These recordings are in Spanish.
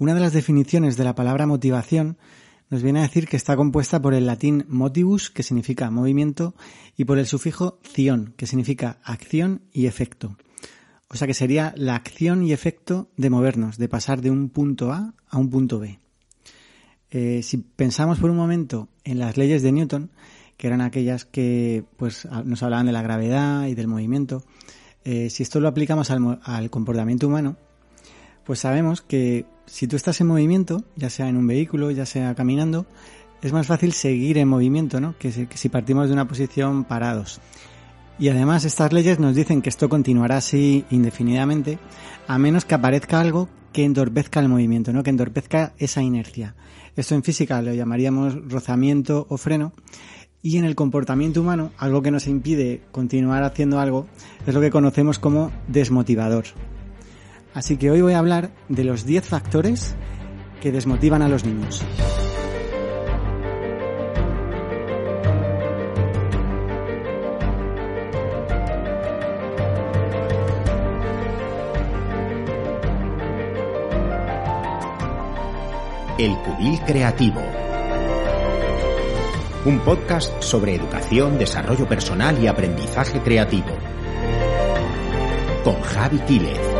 Una de las definiciones de la palabra motivación nos viene a decir que está compuesta por el latín motivus, que significa movimiento, y por el sufijo ción, que significa acción y efecto. O sea que sería la acción y efecto de movernos, de pasar de un punto A a un punto B. Eh, si pensamos por un momento en las leyes de Newton, que eran aquellas que pues, nos hablaban de la gravedad y del movimiento, eh, si esto lo aplicamos al comportamiento humano, pues sabemos que si tú estás en movimiento, ya sea en un vehículo, ya sea caminando, es más fácil seguir en movimiento, ¿no? Que si, partimos de una posición parados. Y además estas leyes nos dicen que esto continuará así indefinidamente, a menos que aparezca algo que entorpezca el movimiento, ¿no? Que entorpezca esa inercia. Esto en física lo llamaríamos rozamiento o freno. Y en el comportamiento humano, algo que nos impide continuar haciendo algo, es lo que conocemos como desmotivador. Así que hoy voy a hablar de los 10 factores que desmotivan a los niños. El Cubil Creativo. Un podcast sobre educación, desarrollo personal y aprendizaje creativo. Con Javi Quílez.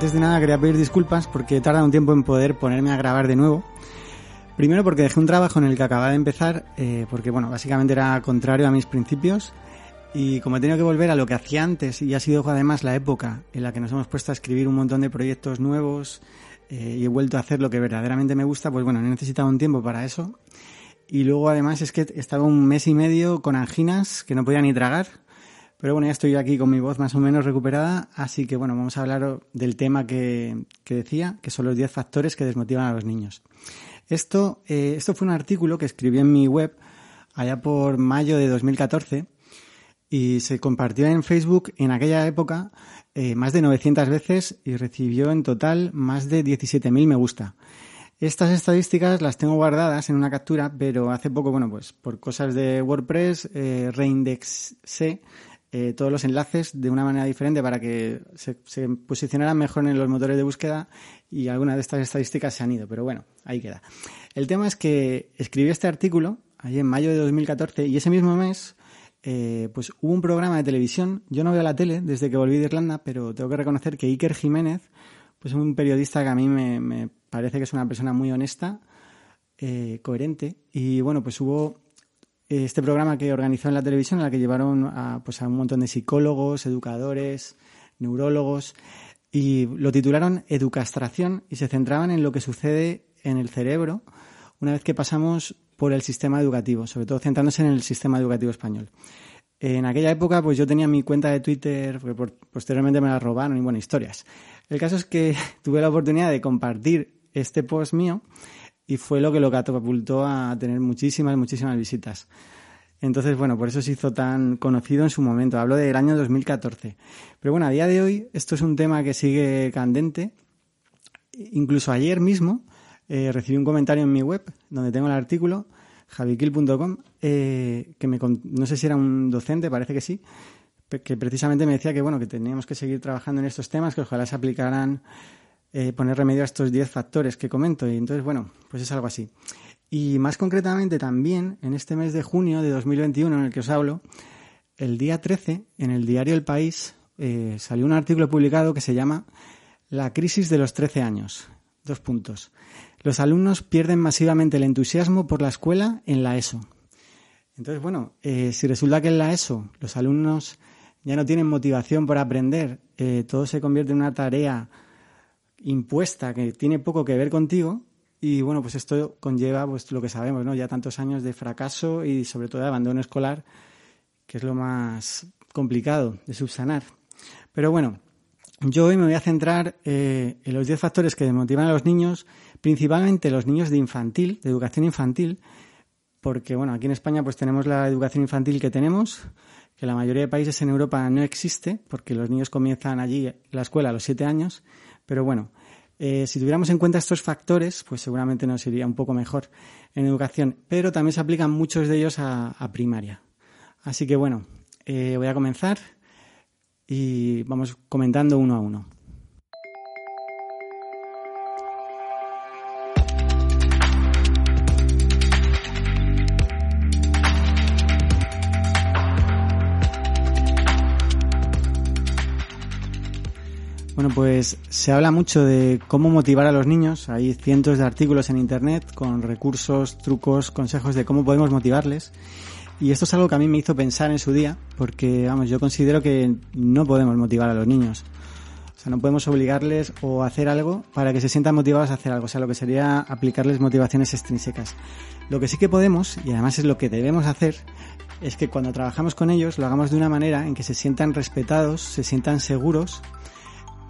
Antes de nada quería pedir disculpas porque he tardado un tiempo en poder ponerme a grabar de nuevo. Primero porque dejé un trabajo en el que acababa de empezar, eh, porque bueno, básicamente era contrario a mis principios. Y como he tenido que volver a lo que hacía antes, y ha sido además la época en la que nos hemos puesto a escribir un montón de proyectos nuevos, eh, y he vuelto a hacer lo que verdaderamente me gusta, pues bueno, he necesitado un tiempo para eso. Y luego además es que estaba un mes y medio con anginas que no podía ni tragar. Pero bueno, ya estoy aquí con mi voz más o menos recuperada, así que bueno, vamos a hablar del tema que, decía, que son los 10 factores que desmotivan a los niños. Esto, eh, esto fue un artículo que escribí en mi web allá por mayo de 2014 y se compartió en Facebook en aquella época eh, más de 900 veces y recibió en total más de 17.000 me gusta. Estas estadísticas las tengo guardadas en una captura, pero hace poco, bueno, pues por cosas de WordPress, eh, reindexé eh, todos los enlaces de una manera diferente para que se, posicionaran mejor en los motores de búsqueda y algunas de estas estadísticas se han ido, pero bueno, ahí queda. El tema es que escribí este artículo allí en mayo de 2014 y ese mismo mes eh, pues hubo un programa de televisión, yo no veo la tele desde que volví de Irlanda, pero tengo que reconocer que Iker Jiménez, pues es un periodista que a mí me, parece que es una persona muy honesta, eh, coherente, y bueno, pues hubo este programa que organizó en la televisión, en la que llevaron a, pues a un montón de psicólogos, educadores, neurólogos, y lo titularon Educastración y se centraban en lo que sucede en el cerebro una vez que pasamos por el sistema educativo, sobre todo centrándose en el sistema educativo español. En aquella época, pues yo tenía mi cuenta de Twitter, porque posteriormente me la robaron y bueno, historias. El caso es que tuve la oportunidad de compartir este post mío y fue lo que lo catapultó a tener muchísimas, muchísimas visitas. Entonces, bueno, por eso se hizo tan conocido en su momento. Hablo del año 2014. Pero bueno, a día de hoy esto es un tema que sigue candente. Incluso ayer mismo eh, recibí un comentario en mi web, donde tengo el artículo, javiquil.com, eh, que me, no sé si era un docente, parece que sí, que precisamente me decía que, bueno, que teníamos que seguir trabajando en estos temas, que ojalá se aplicaran eh, poner remedio a estos 10 factores que comento. Y entonces, bueno, pues es algo así. Y más concretamente también, en este mes de junio de 2021 en el que os hablo, el día 13, en el diario El País, eh, salió un artículo publicado que se llama La crisis de los 13 años. Dos puntos. Los alumnos pierden masivamente el entusiasmo por la escuela en la ESO. Entonces, bueno, eh, si resulta que en la ESO los alumnos ya no tienen motivación por aprender, todo se convierte en una tarea impuesta que tiene poco que ver contigo y bueno, pues esto conlleva pues lo que sabemos, ¿no? Ya tantos años de fracaso y sobre todo de abandono escolar, que es lo más complicado de subsanar. Pero bueno, yo hoy me voy a centrar eh, en los 10 factores que motivan a los niños, principalmente los niños de infantil, de educación infantil, porque bueno, aquí en España pues tenemos la educación infantil que tenemos, que la mayoría de países en Europa no existe, porque los niños comienzan allí la escuela a los 7 años, pero bueno, eh, si tuviéramos en cuenta estos factores, pues seguramente nos iría un poco mejor en educación, pero también se aplican muchos de ellos a, primaria. Así que bueno, eh, voy a comenzar y vamos comentando uno a uno. Pues se habla mucho de cómo motivar a los niños. Hay cientos de artículos en Internet con recursos, trucos, consejos de cómo podemos motivarles. Y esto es algo que a mí me hizo pensar en su día, porque, vamos, yo considero que no podemos motivar a los niños. O sea, no podemos obligarles o hacer algo para que se sientan motivados a hacer algo. O sea, lo que sería aplicarles motivaciones extrínsecas. Lo que sí que podemos, y además es lo que debemos hacer, es que cuando trabajamos con ellos lo hagamos de una manera en que se sientan respetados, se sientan seguros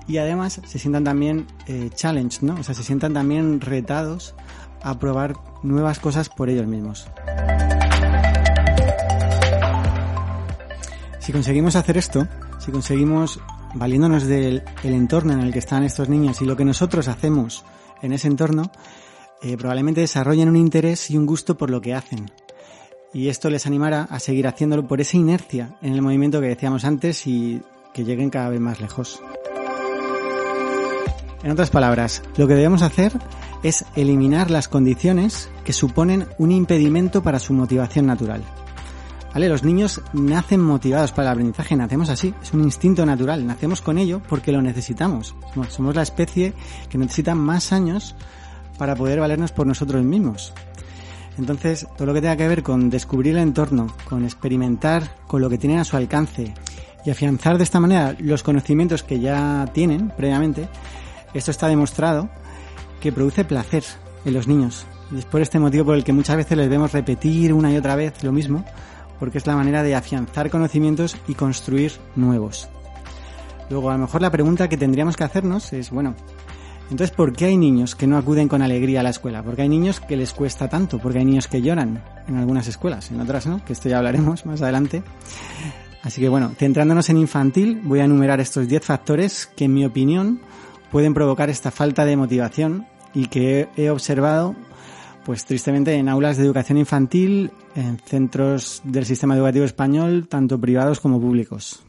y además se sientan también eh, challenged, ¿no? O sea, se sientan también retados a probar nuevas cosas por ellos mismos. Si conseguimos hacer esto, si conseguimos, valiéndonos del entorno en el que están estos niños y lo que nosotros hacemos en ese entorno, eh, probablemente desarrollen un interés y un gusto por lo que hacen. Y esto les animará a seguir haciéndolo por esa inercia en el movimiento que decíamos antes y que lleguen cada vez más lejos. En otras palabras, lo que debemos hacer es eliminar las condiciones que suponen un impedimento para su motivación natural. ¿Vale? Los niños nacen motivados para el aprendizaje, nacemos así, es un instinto natural, nacemos con ello porque lo necesitamos. Somos la especie que necesita más años para poder valernos por nosotros mismos. Entonces, todo lo que tenga que ver con descubrir el entorno, con experimentar con lo que tienen a su alcance y afianzar de esta manera los conocimientos que ya tienen previamente, esto está demostrado que produce placer en los niños. Y es por este motivo por el que muchas veces les vemos repetir una y otra vez lo mismo, porque es la manera de afianzar conocimientos y construir nuevos. Luego, a lo mejor la pregunta que tendríamos que hacernos es, bueno, entonces, ¿por qué hay niños que no acuden con alegría a la escuela? Porque hay niños que les cuesta tanto, porque hay niños que lloran en algunas escuelas, en otras no, que esto ya hablaremos más adelante. Así que bueno, centrándonos en infantil, voy a enumerar estos 10 factores que en mi opinión pueden provocar esta falta de motivación y que he observado pues tristemente en aulas de educación infantil, en centros del sistema educativo español, tanto privados como públicos.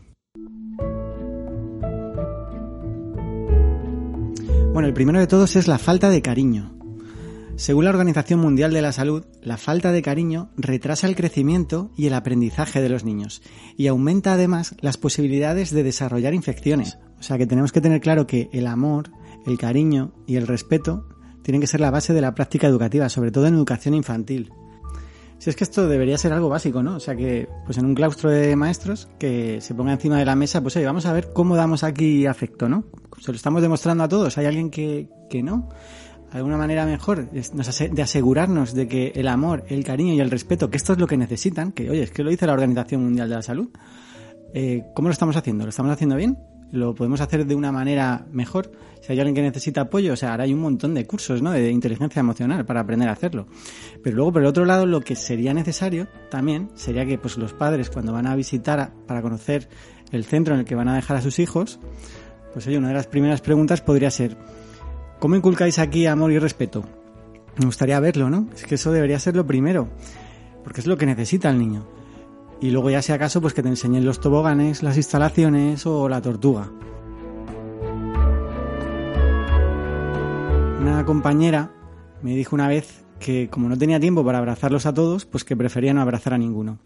Bueno, el primero de todos es la falta de cariño. Según la Organización Mundial de la Salud, la falta de cariño retrasa el crecimiento y el aprendizaje de los niños y aumenta además las posibilidades de desarrollar infecciones. O sea que tenemos que tener claro que el amor, el cariño y el respeto tienen que ser la base de la práctica educativa, sobre todo en educación infantil. Si es que esto debería ser algo básico, ¿no? O sea que, pues en un claustro de maestros, que se ponga encima de la mesa, pues oye, vamos a ver cómo damos aquí afecto, ¿no? Se lo estamos demostrando a todos. ¿Hay alguien que, que no? alguna manera mejor de asegurarnos de que el amor, el cariño y el respeto, que esto es lo que necesitan, que oye, es que lo dice la Organización Mundial de la Salud, eh, ¿cómo lo estamos haciendo? ¿Lo estamos haciendo bien? Lo podemos hacer de una manera mejor. Si hay alguien que necesita apoyo, o sea, ahora hay un montón de cursos, ¿no? De inteligencia emocional para aprender a hacerlo. Pero luego, por el otro lado, lo que sería necesario también sería que, pues, los padres, cuando van a visitar para conocer el centro en el que van a dejar a sus hijos, pues, oye, una de las primeras preguntas podría ser, ¿cómo inculcáis aquí amor y respeto? Me gustaría verlo, ¿no? Es que eso debería ser lo primero, porque es lo que necesita el niño y luego ya si acaso pues que te enseñen los toboganes, las instalaciones o la tortuga. Una compañera me dijo una vez que como no tenía tiempo para abrazarlos a todos, pues que prefería no abrazar a ninguno.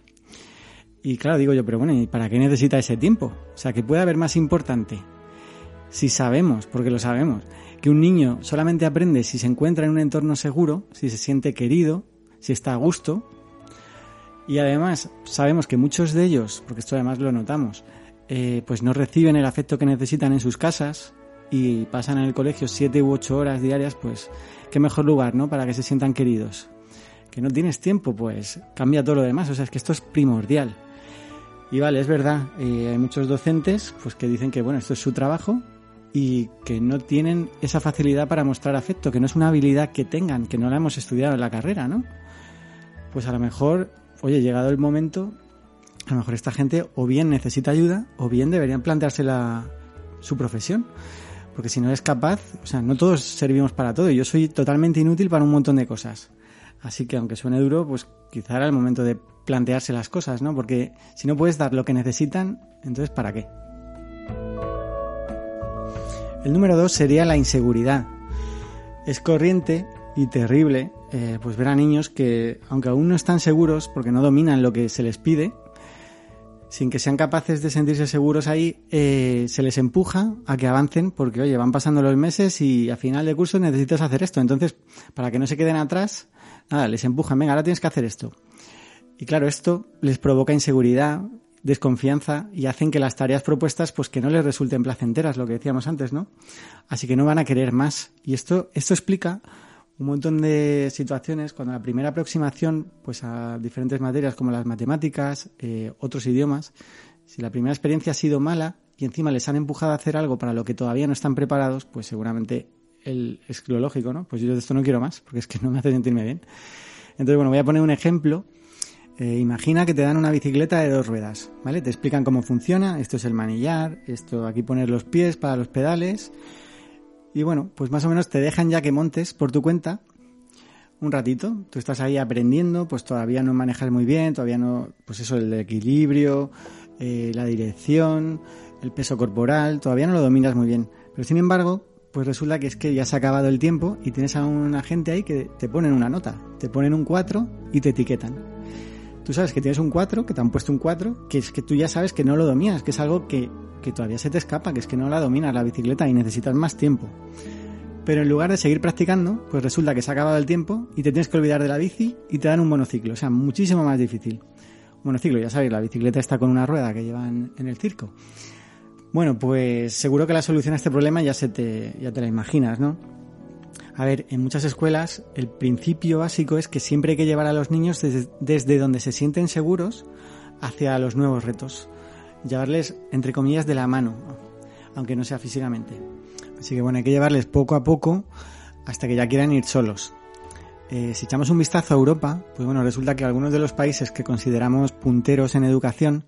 Y claro, digo yo, pero bueno, ¿y para qué necesita ese tiempo? O sea, que puede haber más importante. Si sabemos, porque lo sabemos, que un niño solamente aprende si se encuentra en un entorno seguro, si se siente querido, si está a gusto, y además sabemos que muchos de ellos, porque esto además lo notamos, eh, pues no reciben el afecto que necesitan en sus casas y pasan en el colegio siete u ocho horas diarias, pues qué mejor lugar, ¿no? Para que se sientan queridos. Que no tienes tiempo, pues cambia todo lo demás. O sea, es que esto es primordial. Y vale, es verdad, eh, hay muchos docentes pues que dicen que bueno, esto es su trabajo y que no tienen esa facilidad para mostrar afecto, que no es una habilidad que tengan, que no la hemos estudiado en la carrera, ¿no? Pues a lo mejor, oye, llegado el momento, a lo mejor esta gente o bien necesita ayuda o bien deberían plantearse la, su profesión. Porque si no es capaz, o sea, no todos servimos para todo. Yo soy totalmente inútil para un montón de cosas. Así que aunque suene duro, pues quizá era el momento de plantearse las cosas, ¿no? Porque si no puedes dar lo que necesitan, entonces ¿para qué? El número dos sería la inseguridad. Es corriente y terrible eh, pues ver a niños que, aunque aún no están seguros porque no dominan lo que se les pide, sin que sean capaces de sentirse seguros ahí, eh, se les empuja a que avancen porque, oye, van pasando los meses y a final de curso necesitas hacer esto. Entonces, para que no se queden atrás, nada, les empujan, venga, ahora tienes que hacer esto. Y claro, esto les provoca inseguridad, desconfianza y hacen que las tareas propuestas pues que no les resulten placenteras, lo que decíamos antes, ¿no? Así que no van a querer más. Y esto, esto explica un montón de situaciones cuando la primera aproximación pues a diferentes materias como las matemáticas, eh, otros idiomas, si la primera experiencia ha sido mala y encima les han empujado a hacer algo para lo que todavía no están preparados, pues seguramente el, es lo lógico, ¿no? Pues yo de esto no quiero más, porque es que no me hace sentirme bien. Entonces, bueno, voy a poner un ejemplo. Eh, imagina que te dan una bicicleta de dos ruedas, ¿vale? Te explican cómo funciona, esto es el manillar, esto aquí poner los pies para los pedales, y bueno, pues más o menos te dejan ya que montes por tu cuenta un ratito. Tú estás ahí aprendiendo, pues todavía no manejas muy bien, todavía no, pues eso, el equilibrio, eh, la dirección, el peso corporal, todavía no lo dominas muy bien. Pero sin embargo, pues resulta que es que ya se ha acabado el tiempo y tienes a una gente ahí que te ponen una nota, te ponen un 4 y te etiquetan. Tú sabes que tienes un 4, que te han puesto un 4, que es que tú ya sabes que no lo dominas, que es algo que que todavía se te escapa, que es que no la dominas la bicicleta y necesitas más tiempo. Pero en lugar de seguir practicando, pues resulta que se ha acabado el tiempo y te tienes que olvidar de la bici y te dan un monociclo, o sea, muchísimo más difícil. Monociclo, ya sabéis, la bicicleta está con una rueda que llevan en el circo. Bueno, pues seguro que la solución a este problema ya se te, ya te la imaginas, ¿no? A ver, en muchas escuelas el principio básico es que siempre hay que llevar a los niños desde, donde se sienten seguros hacia los nuevos retos llevarles, entre comillas, de la mano, aunque no sea físicamente. Así que bueno, hay que llevarles poco a poco hasta que ya quieran ir solos. Eh, si echamos un vistazo a Europa, pues bueno, resulta que algunos de los países que consideramos punteros en educación,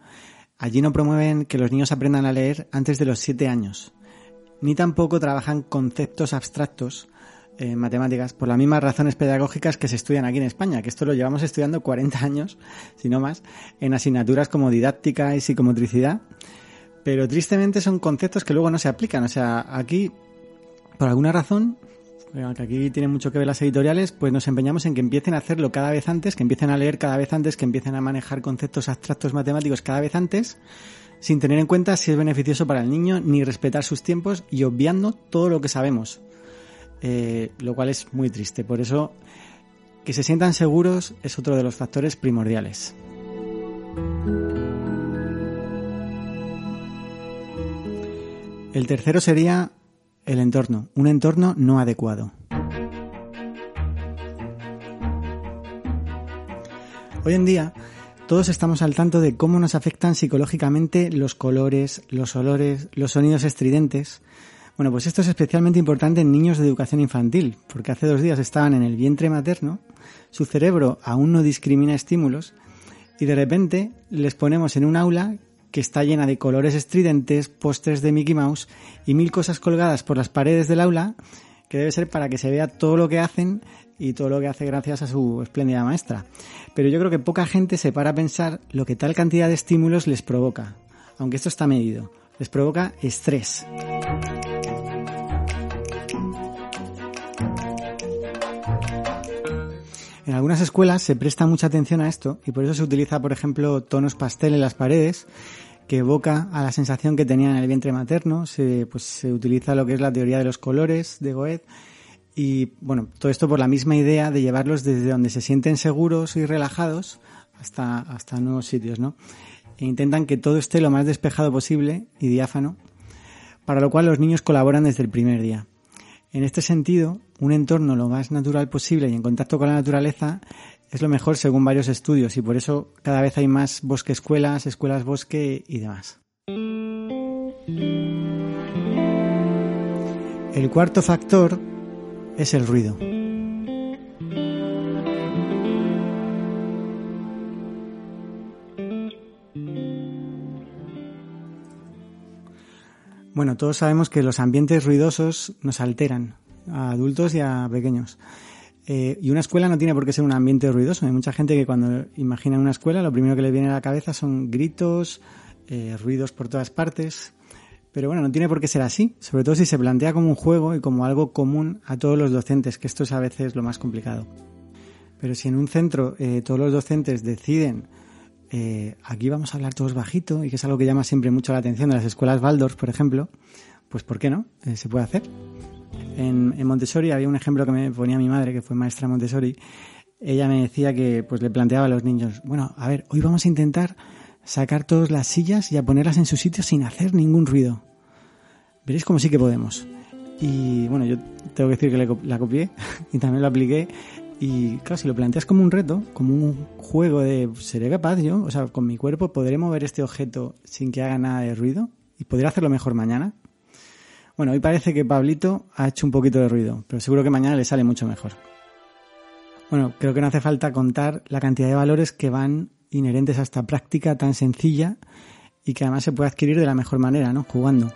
allí no promueven que los niños aprendan a leer antes de los 7 años, ni tampoco trabajan conceptos abstractos en matemáticas por las mismas razones pedagógicas que se estudian aquí en España, que esto lo llevamos estudiando 40 años, si no más, en asignaturas como didáctica y psicomotricidad, pero tristemente son conceptos que luego no se aplican. O sea, aquí, por alguna razón, que aquí tiene mucho que ver las editoriales, pues nos empeñamos en que empiecen a hacerlo cada vez antes, que empiecen a leer cada vez antes, que empiecen a manejar conceptos abstractos matemáticos cada vez antes, sin tener en cuenta si es beneficioso para el niño, ni respetar sus tiempos y obviando todo lo que sabemos. Eh, lo cual es muy triste. Por eso, que se sientan seguros es otro de los factores primordiales. El tercero sería el entorno, un entorno no adecuado. Hoy en día todos estamos al tanto de cómo nos afectan psicológicamente los colores, los olores, los sonidos estridentes, bueno, pues esto es especialmente importante en niños de educación infantil, porque hace dos días estaban en el vientre materno, su cerebro aún no discrimina estímulos, y de repente les ponemos en un aula que está llena de colores estridentes, postres de Mickey Mouse y mil cosas colgadas por las paredes del aula, que debe ser para que se vea todo lo que hacen y todo lo que hace gracias a su espléndida maestra. Pero yo creo que poca gente se para a pensar lo que tal cantidad de estímulos les provoca, aunque esto está medido. Les provoca estrés. Algunas escuelas se presta mucha atención a esto y por eso se utiliza, por ejemplo, tonos pastel en las paredes que evoca a la sensación que tenían en el vientre materno. Se, pues, se utiliza lo que es la teoría de los colores de Goethe y bueno, todo esto por la misma idea de llevarlos desde donde se sienten seguros y relajados hasta, hasta nuevos sitios, ¿no? E intentan que todo esté lo más despejado posible y diáfano para lo cual los niños colaboran desde el primer día. En este sentido, un entorno lo más natural posible y en contacto con la naturaleza es lo mejor según varios estudios y por eso cada vez hay más bosque escuelas, escuelas bosque y demás. El cuarto factor es el ruido. Bueno, todos sabemos que los ambientes ruidosos nos alteran a adultos y a pequeños. Eh, y una escuela no tiene por qué ser un ambiente ruidoso. Hay mucha gente que cuando imagina una escuela lo primero que le viene a la cabeza son gritos, eh, ruidos por todas partes. Pero bueno, no tiene por qué ser así, sobre todo si se plantea como un juego y como algo común a todos los docentes, que esto es a veces lo más complicado. Pero si en un centro eh, todos los docentes deciden eh, aquí vamos a hablar todos bajito y que es algo que llama siempre mucho la atención de las escuelas Waldorf, por ejemplo, pues ¿por qué no? Eh, se puede hacer. En, Montessori había un ejemplo que me ponía mi madre, que fue maestra Montessori. Ella me decía que pues le planteaba a los niños, bueno, a ver, hoy vamos a intentar sacar todas las sillas y a ponerlas en su sitio sin hacer ningún ruido. Veréis como sí que podemos. Y bueno, yo tengo que decir que la copié y también lo apliqué y claro, si lo planteas como un reto, como un juego de ¿seré capaz yo? O sea, con mi cuerpo podré mover este objeto sin que haga nada de ruido y podré hacerlo mejor mañana. Bueno, hoy parece que Pablito ha hecho un poquito de ruido, pero seguro que mañana le sale mucho mejor. Bueno, creo que no hace falta contar la cantidad de valores que van inherentes a esta práctica tan sencilla y que además se puede adquirir de la mejor manera, ¿no? Jugando.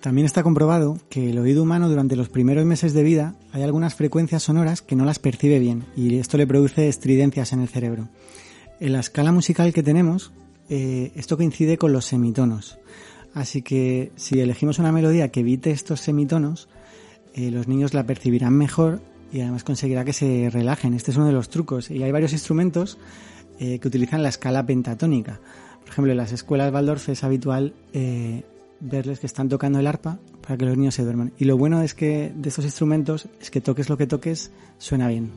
También está comprobado que el oído humano durante los primeros meses de vida hay algunas frecuencias sonoras que no las percibe bien y esto le produce estridencias en el cerebro. En la escala musical que tenemos, eh, esto coincide con los semitonos. Así que si elegimos una melodía que evite estos semitonos, eh, los niños la percibirán mejor y además conseguirá que se relajen. Este es uno de los trucos. Y hay varios instrumentos eh, que utilizan la escala pentatónica. Por ejemplo, en las escuelas Waldorf es habitual verles que están tocando el arpa para que los niños se duerman. Y lo bueno es que de estos instrumentos es que toques lo que toques, suena bien.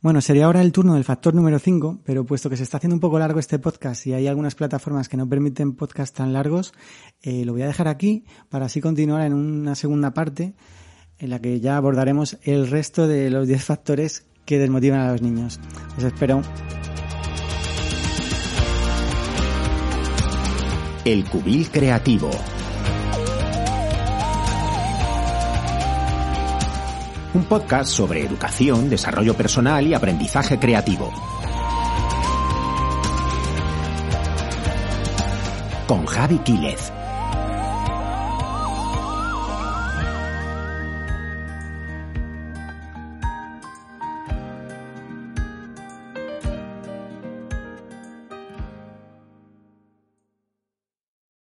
Bueno, sería ahora el turno del factor número 5, pero puesto que se está haciendo un poco largo este podcast y hay algunas plataformas que no permiten podcasts tan largos, eh, lo voy a dejar aquí para así continuar en una segunda parte en la que ya abordaremos el resto de los 10 factores que desmotivan a los niños. Os espero. El cubil creativo. Un podcast sobre educación, desarrollo personal y aprendizaje creativo. Con Javi Quílez.